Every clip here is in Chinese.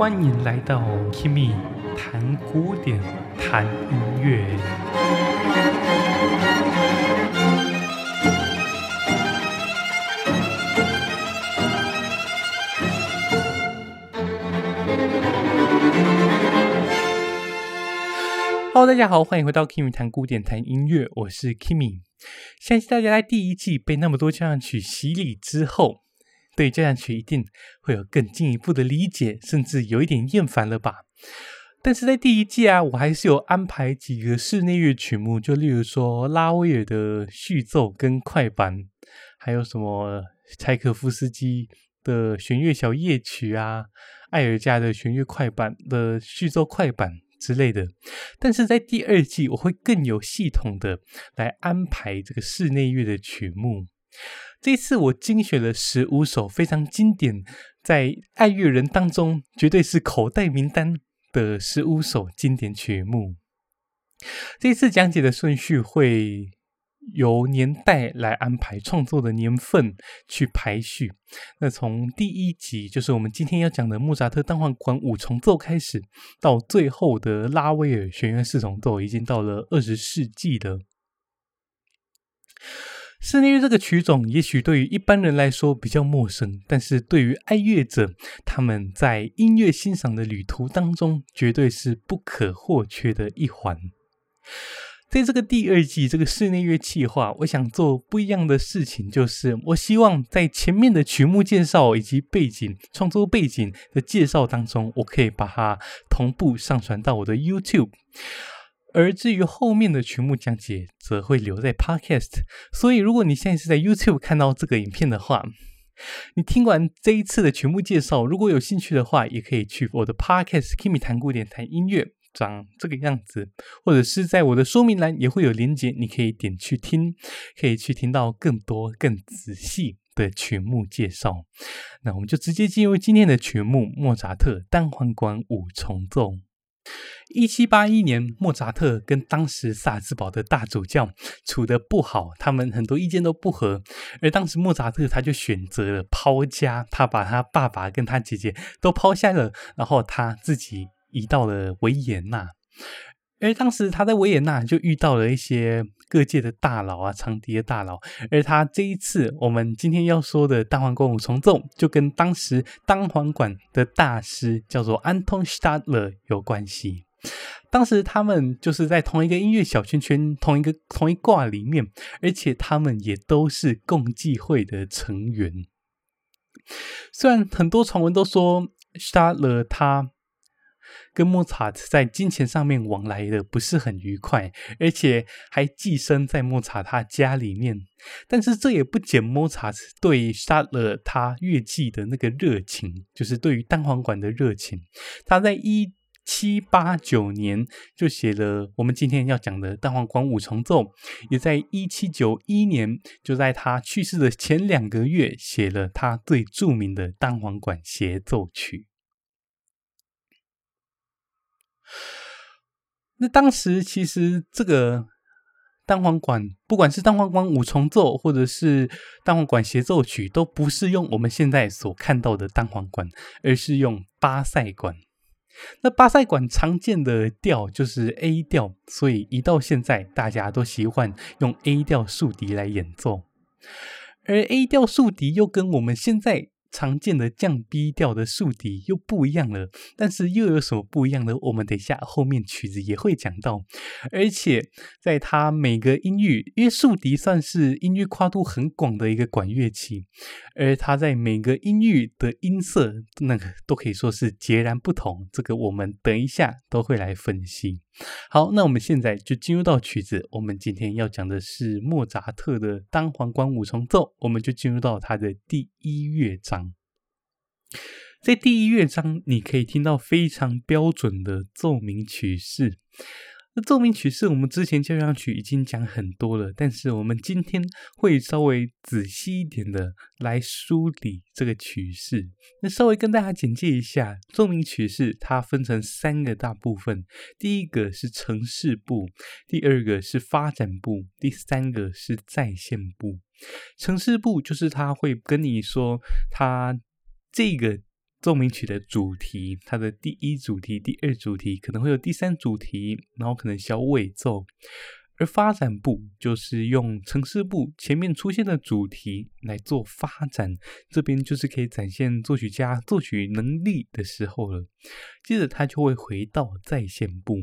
欢迎来到 Kimi 谈古典，谈音乐。Hello，大家好，欢迎回到 Kimi 谈古典，谈音乐，我是 Kimi。相信大家在第一季被那么多交响曲洗礼之后，对交响曲一定会有更进一步的理解，甚至有一点厌烦了吧？但是在第一季啊，我还是有安排几个室内乐曲目，就例如说拉威尔的序奏跟快板，还有什么柴可夫斯基的弦乐小夜曲啊，艾尔加的弦乐快板的序奏快板之类的。但是在第二季，我会更有系统的来安排这个室内乐的曲目。这次我精选了十五首非常经典，在爱乐人当中绝对是口袋名单的十五首经典曲目。这次讲解的顺序会由年代来安排，创作的年份去排序。那从第一集，就是我们今天要讲的莫扎特单簧管五重奏开始，到最后的拉威尔弦乐四重奏，已经到了二十世纪了。室内乐这个曲种，也许对于一般人来说比较陌生，但是对于爱乐者，他们在音乐欣赏的旅途当中，绝对是不可或缺的一环。在这个第二季这个室内乐企划，我想做不一样的事情，就是我希望在前面的曲目介绍以及背景创作背景的介绍当中，我可以把它同步上传到我的 YouTube。而至于后面的曲目讲解，则会留在 Podcast。所以，如果你现在是在 YouTube 看到这个影片的话，你听完这一次的曲目介绍，如果有兴趣的话，也可以去我的 Podcast Kimi 谈古典谈音乐，长这个样子，或者是在我的说明栏也会有连结，你可以点去听，可以去听到更多更仔细的曲目介绍。那我们就直接进入今天的曲目——莫扎特单簧管五重奏。一七八一年，莫扎特跟当时萨尔茨堡的大主教处得不好，他们很多意见都不合。而当时莫扎特他就选择了抛家，他把他爸爸跟他姐姐都抛下了，然后他自己移到了维也纳。而当时他在维也纳就遇到了一些各界的大佬啊，长笛的大佬。而他这一次，我们今天要说的单簧管五重奏，就跟当时单簧管的大师叫做安东·施塔勒有关系。当时他们就是在同一个音乐小圈圈、同一个同一挂里面，而且他们也都是共济会的成员。虽然很多传闻都说施塔勒他。跟莫扎特在金钱上面往来的不是很愉快，而且还寄生在莫扎他家里面。但是这也不减莫扎特对杀了他乐器的那个热情，就是对于单簧管的热情。他在一七八九年就写了我们今天要讲的单簧管五重奏，也在一七九一年就在他去世的前两个月写了他最著名的单簧管协奏曲。那当时其实这个单簧管，不管是单簧管五重奏，或者是单簧管协奏曲，都不是用我们现在所看到的单簧管，而是用巴塞管。那巴塞管常见的调就是 A 调，所以一到现在大家都习惯用 A 调竖笛来演奏，而 A 调竖笛又跟我们现在常见的降 B 调的竖笛又不一样了，但是又有什么不一样呢？我们等一下后面曲子也会讲到。而且在它每个音域，因为竖笛算是音域跨度很广的一个管乐器，而它在每个音域的音色，那个都可以说是截然不同。这个我们等一下都会来分析。好，那我们现在就进入到曲子。我们今天要讲的是莫扎特的单簧管五重奏，我们就进入到它的第一乐章。在第一乐章，你可以听到非常标准的奏鸣曲式。那奏鸣曲式，我们之前交响曲已经讲很多了，但是我们今天会稍微仔细一点的来梳理这个曲式。那稍微跟大家简介一下，奏鸣曲式它分成三个大部分，第一个是呈示部，第二个是发展部，第三个是再现部。呈示部就是它会跟你说，它这个奏鸣曲的主题，它的第一主题、第二主题可能会有第三主题，然后可能小尾奏。而发展部就是用呈示部前面出现的主题来做发展，这边就是可以展现作曲家作曲能力的时候了。接着他就会回到再现部，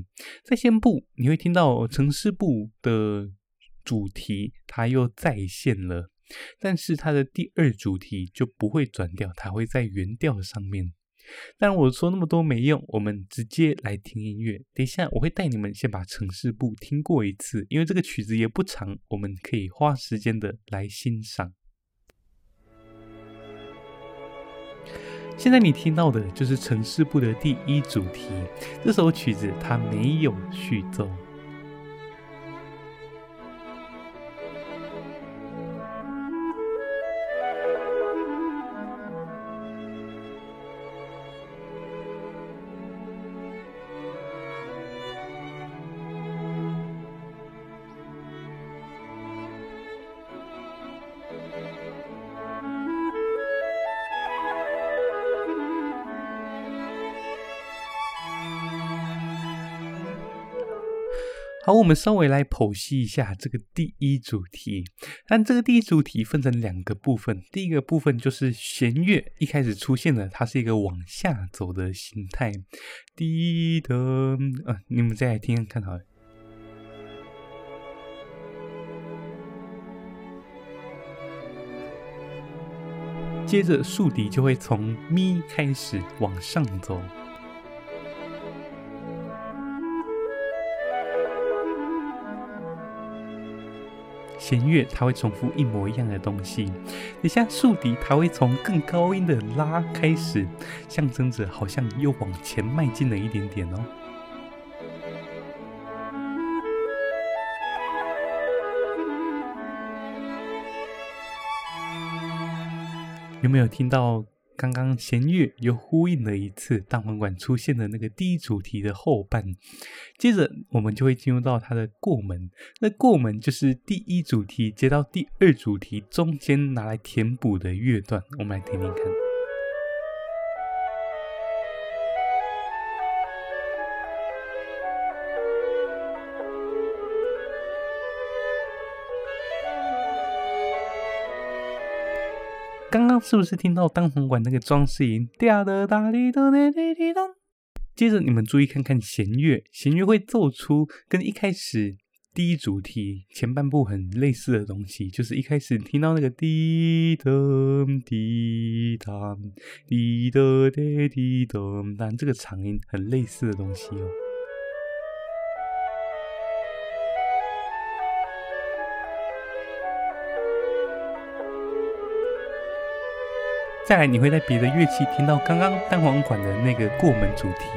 再现部你会听到呈示部的主题，它又再现了。但是它的第二主题就不会转调，它会在原调上面。但我说那么多没用，我们直接来听音乐。等一下我会带你们先把城市部听过一次，因为这个曲子也不长，我们可以花时间的来欣赏。现在你听到的就是城市部的第一主题，这首曲子它没有序奏。好，我们稍微来剖析一下这个第一主题。但这个第一主题分成两个部分，第一个部分就是弦乐一开始出现的，它是一个往下走的形态。滴的，啊，你们再来听听看，好了。接着竖笛就会从咪开始往上走。弦乐它会重复一模一样的东西，你像竖笛，它会从更高音的拉开始，象征着好像又往前迈进了一点点哦。有没有听到？刚刚弦乐又呼应了一次单簧管出现的那个第一主题的后半，接着我们就会进入到它的过门。那过门就是第一主题接到第二主题中间拿来填补的乐段，我们来听听看。是不是听到单簧管那个装饰音？接着你们注意看看弦乐，弦乐会奏出跟一开始第一主题前半部很类似的东西，就是一开始听到那个滴噔滴当滴的滴滴噔，但这个长音很类似的东西哦。再来，你会在别的乐器听到刚刚单簧管的那个过门主题。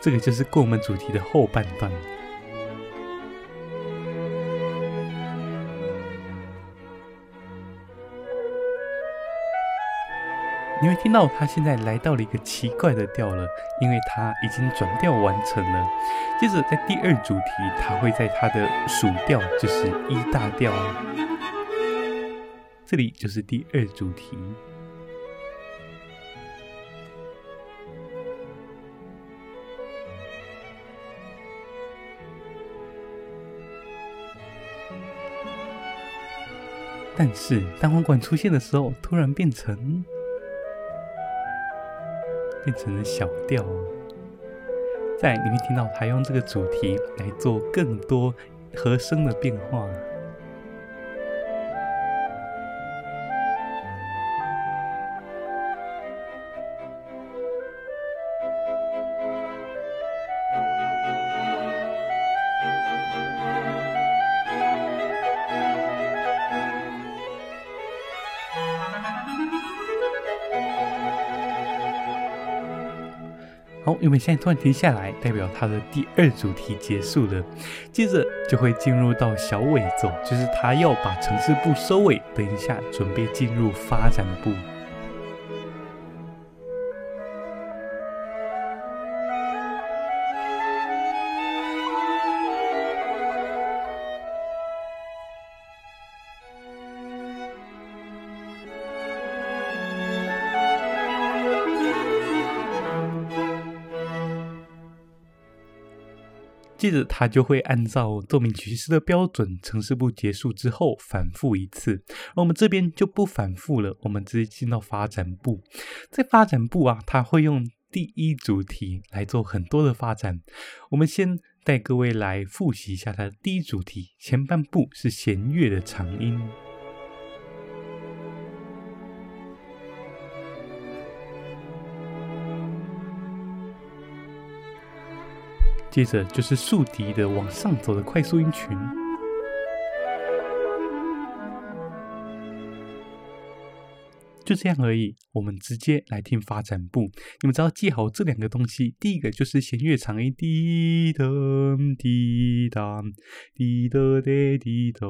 这个就是过门主题的后半段。你会听到他现在来到了一个奇怪的调了，因为他已经转调完成了。接着在第二主题，他会在他的属调，就是一大调，这里就是第二主题。但是单簧管出现的时候，突然变成。变成了小调，在你会听到他用这个主题来做更多和声的变化。因为现在突然停下来，代表它的第二主题结束了，接着就会进入到小尾奏，就是他要把城市部收尾，等一下准备进入发展部。接着他就会按照奏鸣曲式的标准，城市部结束之后反复一次。而我们这边就不反复了，我们直接进到发展部。在发展部啊，他会用第一主题来做很多的发展。我们先带各位来复习一下他的第一主题，前半部是弦乐的长音。接着就是竖笛的往上走的快速音群。就这样而已我们直接来听发展部。你们只要记好这两个东西第一个就是弦乐长音滴答滴答滴答滴滴答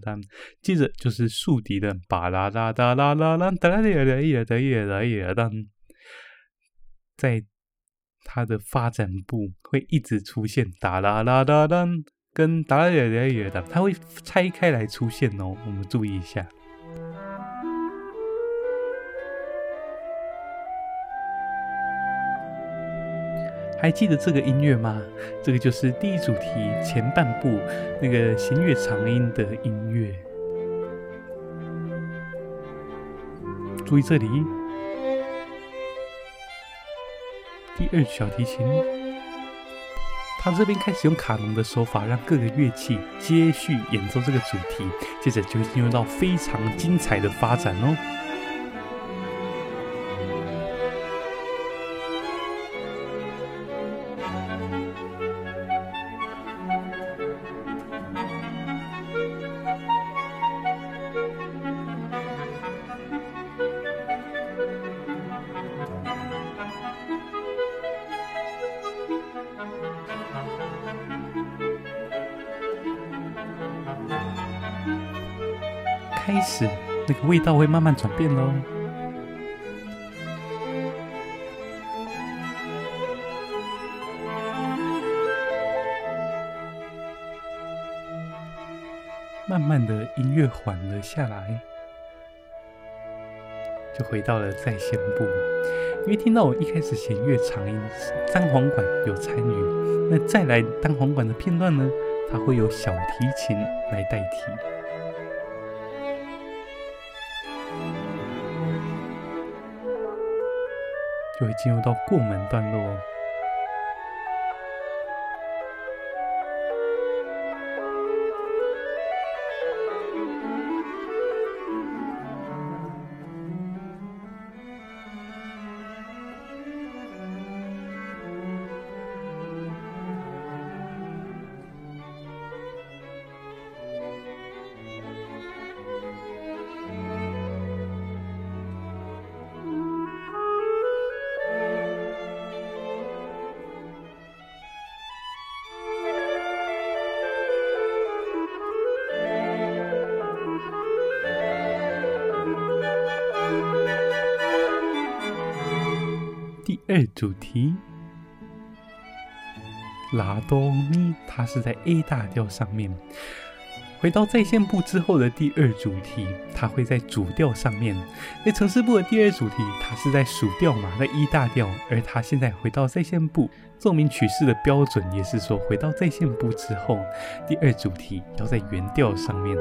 答接着就是竖笛的巴啦啦哒啦啦啦哒啦哒呀哒呀哒呀哒呀哒在它的发展部会一直出现哒啦啦啦啦跟哒啦啦啦啦的，它会拆开来出现哦，我们注意一下。还记得这个音乐吗？这个就是第一主题前半部那个弦乐长音的音乐。注意这里。第二小提琴，他这边开始用卡农的手法，让各个乐器接续演奏这个主题，接着就进入到非常精彩的发展哦。开始，那个味道会慢慢转变喽。慢慢的，音乐缓了下来，就回到了再现部。因为听到我一开始弦乐长音，单簧管有参与，那再来单簧管的片段呢，它会有小提琴来代替。就会进入到过门段落。主题，拉哆咪，它是在 A 大调上面。回到再现部之后的第二主题，它会在主调上面。那呈示部的第二主题，它是在属调嘛，在 E 大调。而它现在回到再现部，奏鸣曲式的标准也是说，回到再现部之后，第二主题要在原调上面。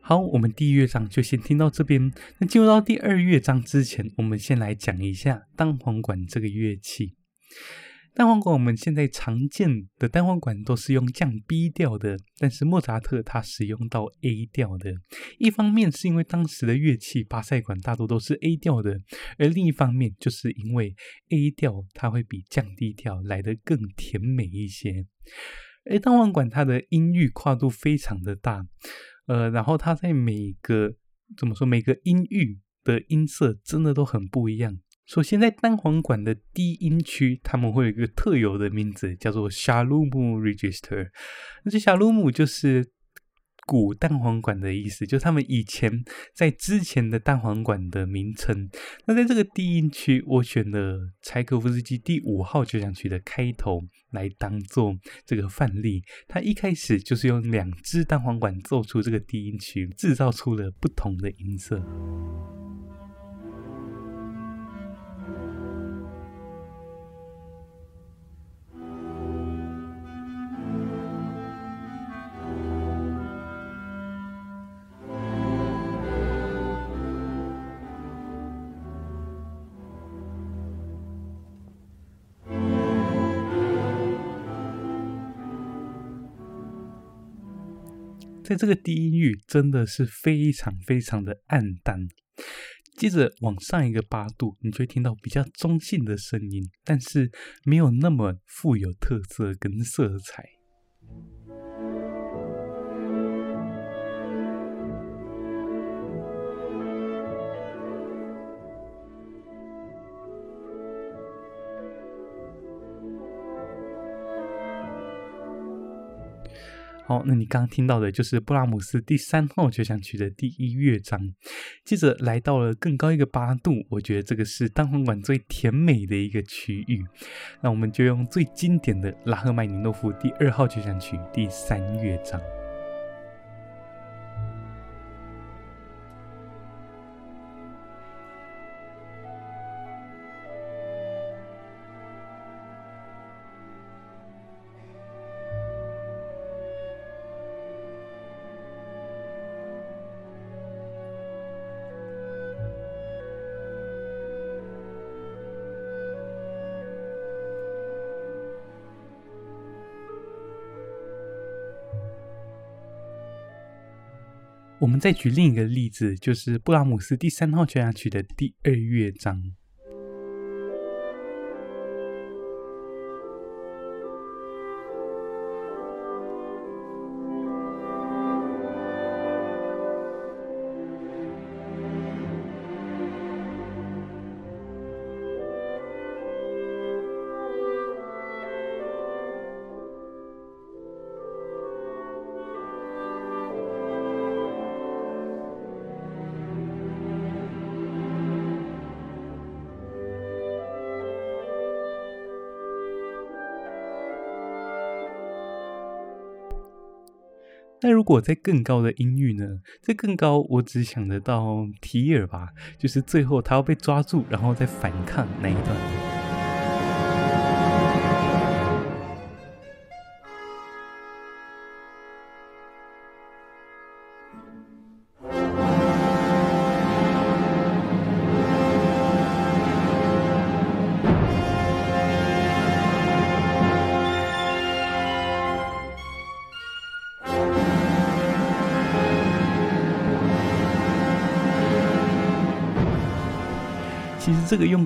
好，我们第一乐章就先听到这边。那进入到第二乐章之前，我们先来讲一下单簧管这个乐器。单簧管我们现在常见的单簧管都是用降 B 调的，但是莫扎特他使用到 A 调的。一方面是因为当时的乐器巴塞管大多都是 A 调的，而另一方面就是因为 A 调它会比降 D 调来得更甜美一些。而单簧管它的音域跨度非常的大。呃，然后它在每个怎么说，每个音域的音色真的都很不一样。首先，在单簧管的低音区，他们会有一个特有的名字，叫做 Shalom Register。那这 Shalom 就是古蛋黄管的意思，就是他们以前在之前的蛋黄管的名称。那在这个低音区，我选了柴可夫斯基第五号交响曲的开头来当做这个范例。它一开始就是用两只蛋黄管做出这个低音区，制造出了不同的音色。在这个低音域真的是非常非常的暗淡，接着往上一个八度，你就会听到比较中性的声音，但是没有那么富有特色跟色彩。好，那你刚刚听到的就是布拉姆斯第三号交响曲的第一乐章，接着来到了更高一个八度，我觉得这个是单簧管最甜美的一个区域，那我们就用最经典的拉赫曼尼诺夫第二号交响曲第三乐章。我们再举另一个例子，就是布拉姆斯第三号交响曲的第二乐章。那如果在更高的音域呢？在更高，我只想得到提尔吧，就是最后他要被抓住，然后再反抗那一段。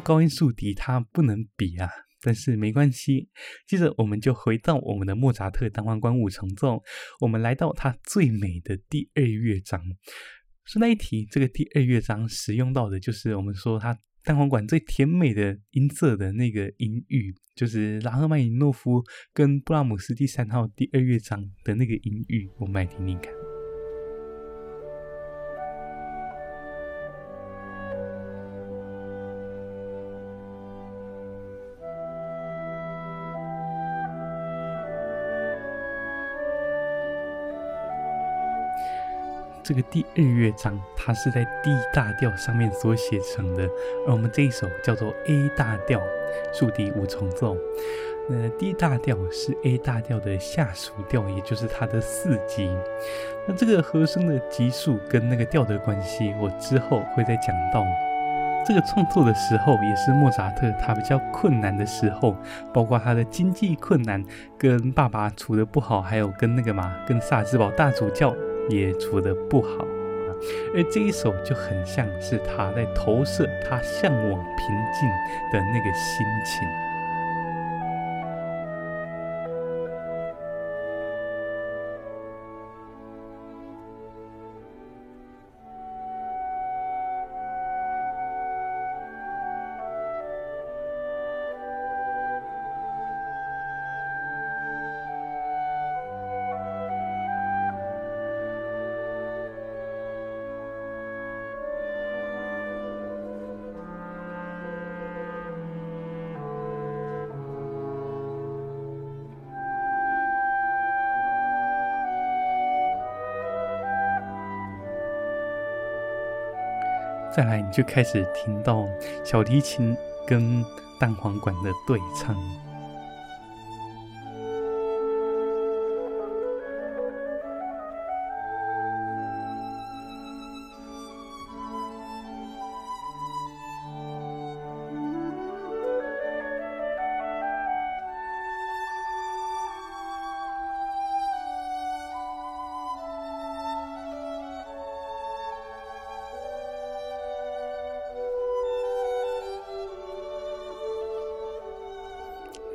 高音竖笛它不能比啊，但是没关系。接着我们就回到我们的莫扎特单簧管五重奏，我们来到它最美的第二乐章。顺带一提，这个第二乐章使用到的就是我们说它单簧管最甜美的音色的那个音域，就是拉赫曼尼诺夫跟布拉姆斯第三号第二乐章的那个音域，我们来听听看。这个第二乐章，它是在 D 大调上面所写成的，而我们这一首叫做 A 大调竖笛五重奏。那 D 大调是 A 大调的下属调，也就是它的四级。那这个和声的级数跟那个调的关系，我之后会再讲到。这个创作的时候，也是莫扎特他比较困难的时候，包括他的经济困难，跟爸爸处得不好，还有跟那个嘛，跟萨尔兹堡大主教。也处得不好啊，而这一首就很像是他在投射他向往平静的那个心情。再来你就开始听到小提琴跟单簧管的对唱。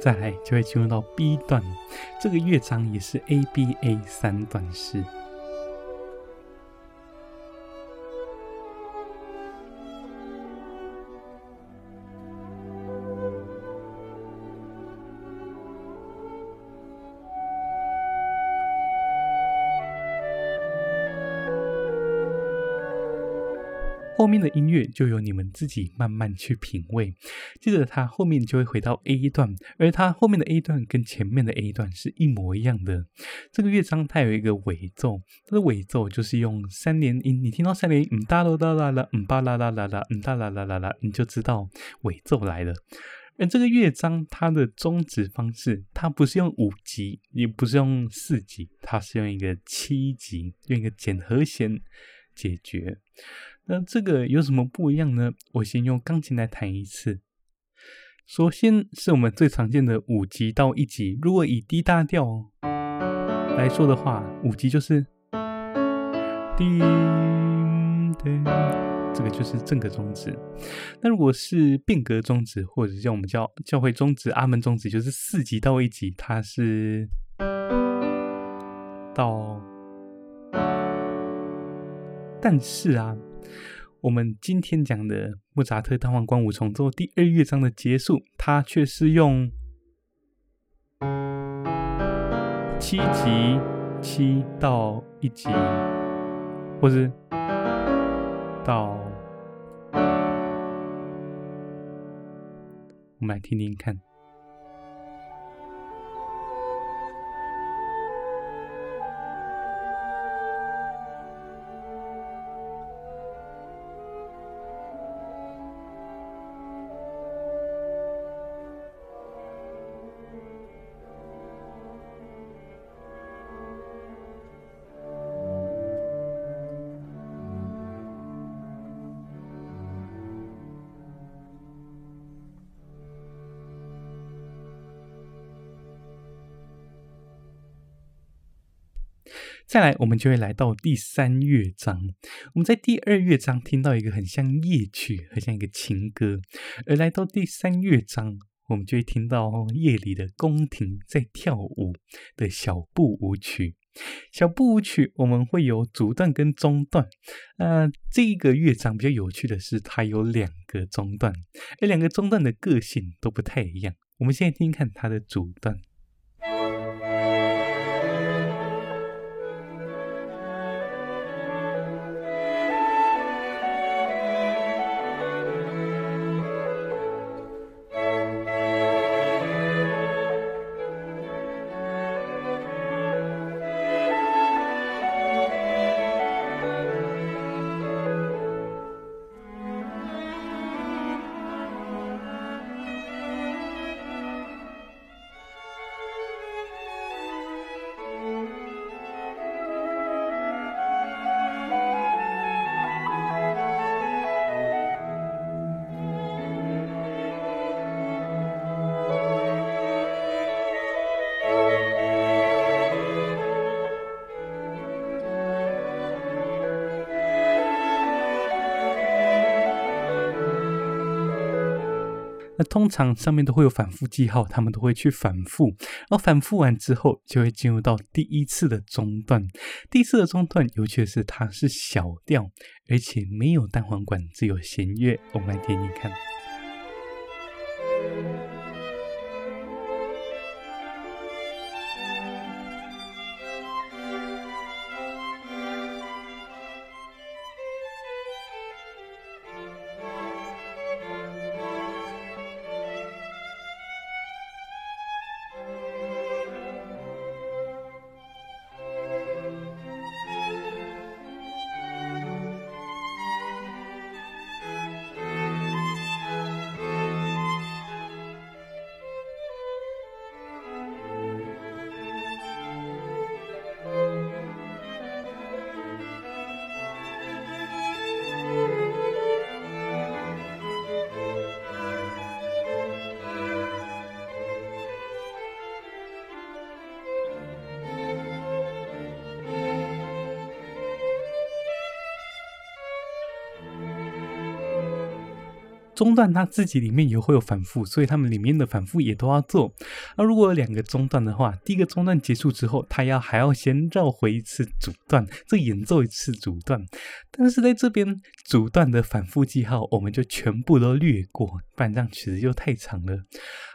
再来就会进入到 B 段，这个乐章也是 ABA 三段式。面的音乐就由你们自己慢慢去品味。接着，它后面就会回到 A 段，而它后面的 A 段跟前面的 A 段是一模一样的。这个乐章它有一个尾奏，它的尾奏就是用三连音。你听到三连音，嗯哒啦哒啦啦，嗯巴啦啦啦啦，嗯哒啦啦啦啦，你就知道尾奏来了。而这个乐章它的终止方式，它不是用五级，也不是用四级，它是用一个七级，用一个减和弦解决。那这个有什么不一样呢？我先用钢琴来弹一次。首先是我们最常见的五级到一级。如果以 D 大调来说的话，五级就是叮叮，这个就是正格中指。那如果是变格中指，或者叫我们叫教会中指、阿门中指，就是四级到一级，它是到。但是啊。我们今天讲的莫扎特单簧管五重奏第二乐章的结束，它却是用七级七到一级，或是到，我们来听听看。再来，我们就会来到第三乐章。我们在第二乐章听到一个很像夜曲，很像一个情歌，而来到第三乐章，我们就会听到夜里的宫廷在跳舞的小步舞曲。小步舞曲我们会有主段跟中段。呃，这一个乐章比较有趣的是，它有两个中段，而两个中段的个性都不太一样。我们现在听听看它的主段。通常上面都会有反复记号，他们都会去反复，而反复完之后就会进入到第一次的中段。第一次的中段，尤其是它是小调，而且没有单簧管，只有弦乐。我们来听听看。中段它自己里面也会有反复，所以他们里面的反复也都要做。那如果有两个中段的话，第一个中段结束之后，他要还要先绕回一次主段，再演奏一次主段。但是在这边主段的反复记号，我们就全部都略过，不然这样曲子又太长了。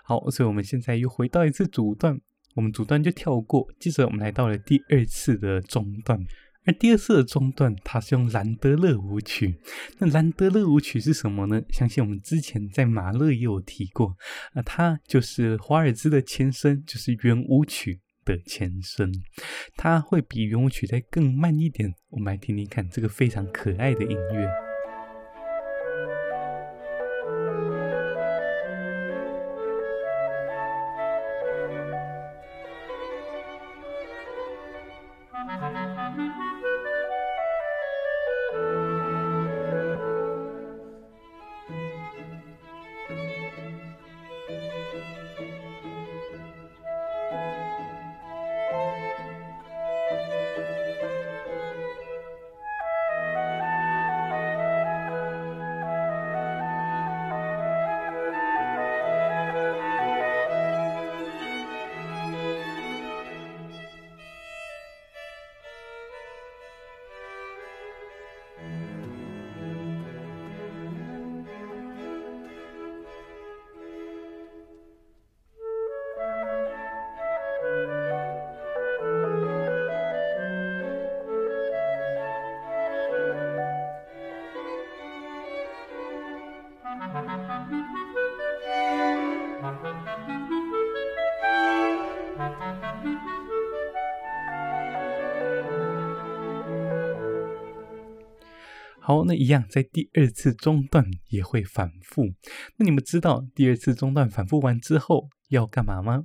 好，所以我们现在又回到一次主段，我们主段就跳过，接着我们来到了第二次的中段。而第二次的中段，它是用兰德勒舞曲。那兰德勒舞曲是什么呢？相信我们之前在马勒也有提过。那它就是华尔兹的前身，就是圆舞曲的前身。它会比圆舞曲再更慢一点。我们来听听看这个非常可爱的音乐。好，那一样在第二次中段也会反复。那你们知道第二次中段反复完之后要干嘛吗？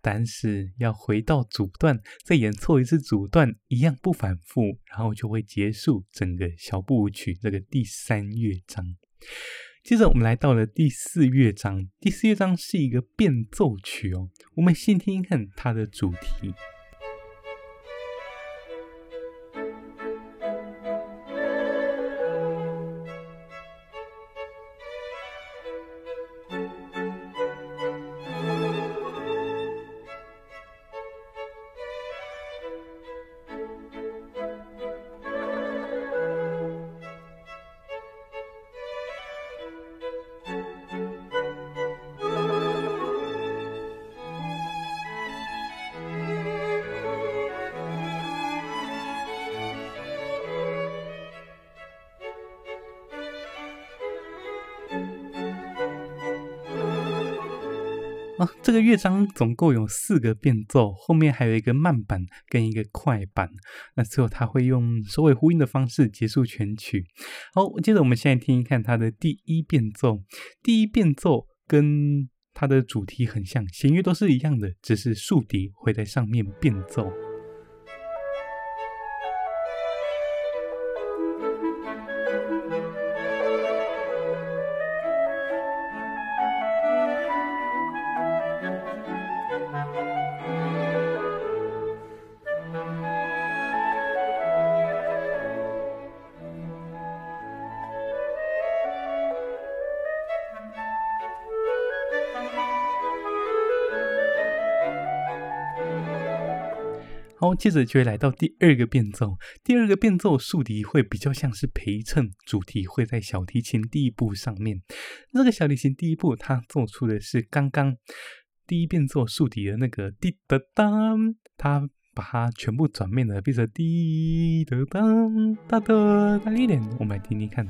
但是要回到主段，再演奏一次主段，一样不反复，然后就会结束整个小步舞曲这个第三乐章。接着我们来到了第四乐章，第四乐章是一个变奏曲哦。我们先听听看它的主题。这个乐章总共有四个变奏，后面还有一个慢板跟一个快板。那最后他会用首尾呼应的方式结束全曲。好，接着我们现在听一看它的第一变奏。第一变奏跟它的主题很像，弦乐都是一样的，只是竖笛会在上面变奏。接着就会来到第二个变奏，第二个变奏竖笛会比较像是陪衬，主题会在小提琴第一步上面。这个小提琴第一步，它做出的是刚刚第一变奏竖笛的那个滴答当，它把它全部转变了，变成滴答当哒哒大一点，我们来听听看。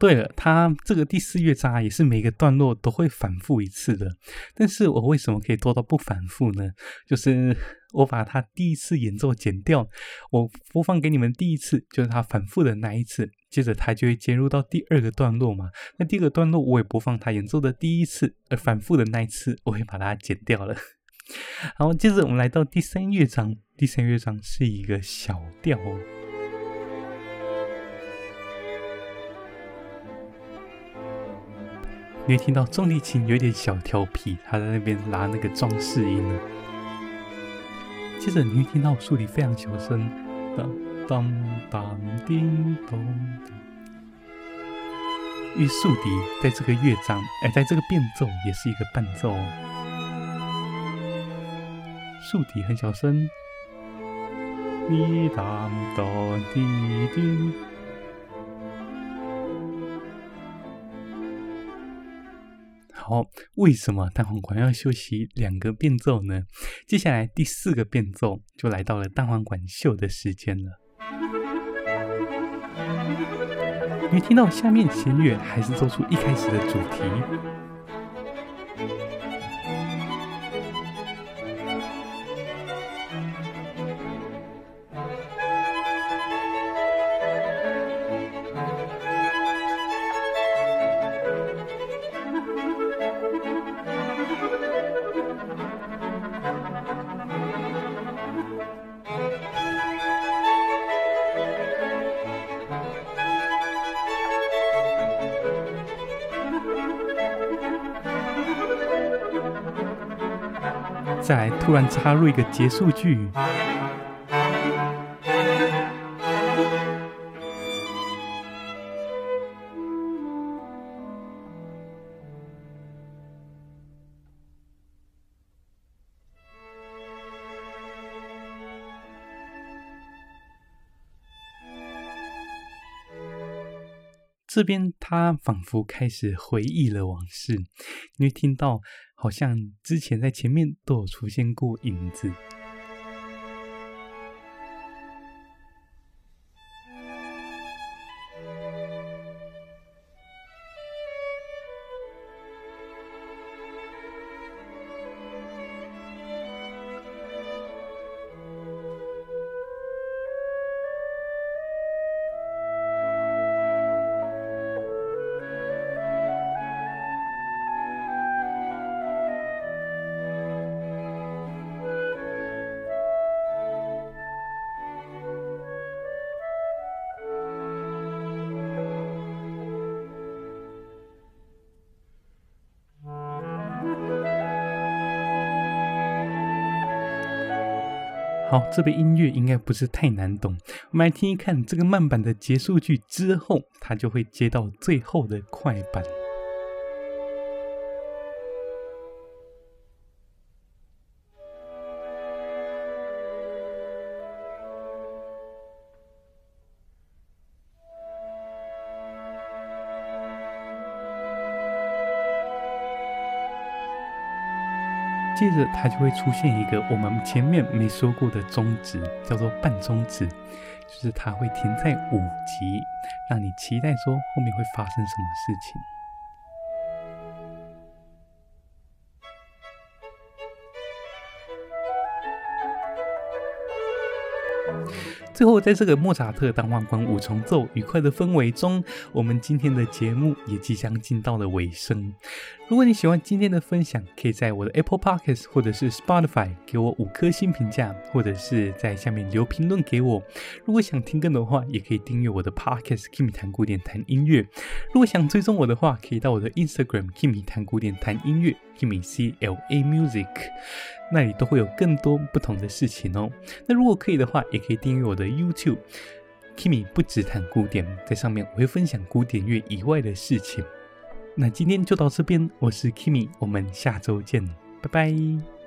对了，它这个第四乐章也是每个段落都会反复一次的。但是我为什么可以做到不反复呢？就是 我把它第一次演奏剪掉，我播放给你们第一次，就是它反复的那一次，接着它就会接入到第二个段落嘛。那第二个段落我也播放它演奏的第一次，而反复的那一次我会把它剪掉了。好，接着我们来到第三乐章，第三乐章是一个小调。你会听到重提琴有点小调皮，他在那边拉那个装饰音呢。接着你会听到竖笛非常小声，当当当叮咚。因为竖笛在这个乐章，哎，在这个变奏也是一个伴奏。竖笛很小声，滴当当滴滴。哦，为什么单簧管要休息两个变奏呢？接下来第四个变奏就来到了单簧管秀的时间了。你听到下面弦乐还是奏出一开始的主题。再来，突然插入一个结束句。这边他仿佛开始回忆了往事，你会听到好像之前在前面都有出现过影子。好，这边音乐应该不是太难懂。我们来听一看这个慢板的结束句之后，它就会接到最后的快板。接着它就会出现一个我们前面没说过的终止，叫做半终止，就是它会停在五级，让你期待说后面会发生什么事情。最后，在这个莫扎特单簧管五重奏愉快的氛围中，我们今天的节目也即将进到了尾声。如果你喜欢今天的分享，可以在我的 Apple Podcast 或者是 Spotify 给我五颗星评价，或者是在下面留评论给我。如果想听更多的话，也可以订阅我的 Podcast Kimmy 谈古典谈音乐。如果想追踪我的话，可以到我的 Instagram Kimmy 谈古典谈音乐 Kimmy C L A Music，那里都会有更多不同的事情哦。那如果可以的话，也可以订阅我的 YouTube Kimmy 不只谈古典，在上面我会分享古典乐以外的事情。那今天就到这边，我是 Kimi，我们下周见，拜拜。